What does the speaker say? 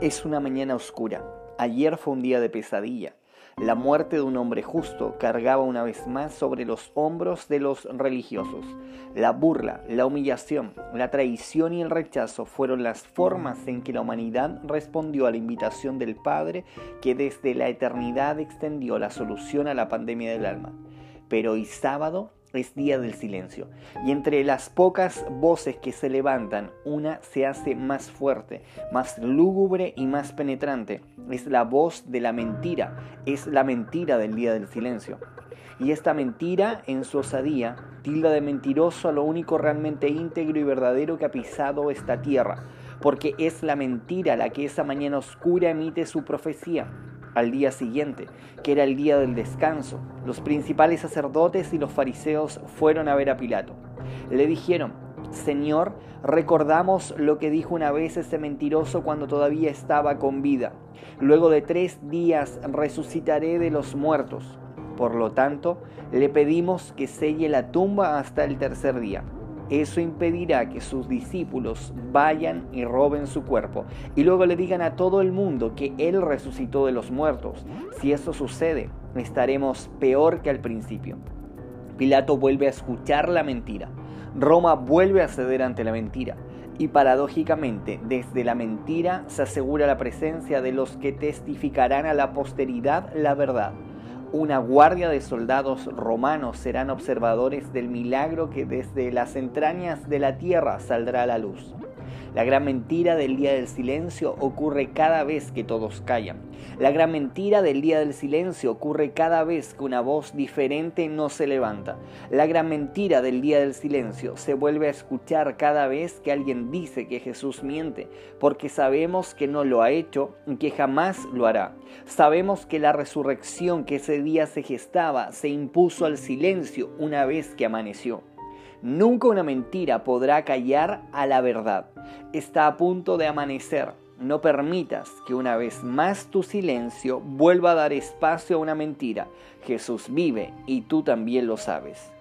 Es una mañana oscura. Ayer fue un día de pesadilla. La muerte de un hombre justo cargaba una vez más sobre los hombros de los religiosos. La burla, la humillación, la traición y el rechazo fueron las formas en que la humanidad respondió a la invitación del Padre que desde la eternidad extendió la solución a la pandemia del alma. Pero hoy sábado es día del silencio. Y entre las pocas voces que se levantan, una se hace más fuerte, más lúgubre y más penetrante. Es la voz de la mentira, es la mentira del día del silencio. Y esta mentira, en su osadía, tilda de mentiroso a lo único realmente íntegro y verdadero que ha pisado esta tierra, porque es la mentira la que esa mañana oscura emite su profecía al día siguiente, que era el día del descanso, los principales sacerdotes y los fariseos fueron a ver a Pilato. Le dijeron, Señor, recordamos lo que dijo una vez ese mentiroso cuando todavía estaba con vida. Luego de tres días resucitaré de los muertos. Por lo tanto, le pedimos que selle la tumba hasta el tercer día. Eso impedirá que sus discípulos vayan y roben su cuerpo y luego le digan a todo el mundo que Él resucitó de los muertos. Si eso sucede, estaremos peor que al principio. Pilato vuelve a escuchar la mentira. Roma vuelve a ceder ante la mentira. Y paradójicamente, desde la mentira se asegura la presencia de los que testificarán a la posteridad la verdad una guardia de soldados romanos serán observadores del milagro que desde las entrañas de la tierra saldrá a la luz. La gran mentira del día del silencio ocurre cada vez que todos callan. La gran mentira del día del silencio ocurre cada vez que una voz diferente no se levanta. La gran mentira del día del silencio se vuelve a escuchar cada vez que alguien dice que Jesús miente, porque sabemos que no lo ha hecho y que jamás lo hará. Sabemos que la resurrección que ese día se gestaba se impuso al silencio una vez que amaneció. Nunca una mentira podrá callar a la verdad. Está a punto de amanecer. No permitas que una vez más tu silencio vuelva a dar espacio a una mentira. Jesús vive y tú también lo sabes.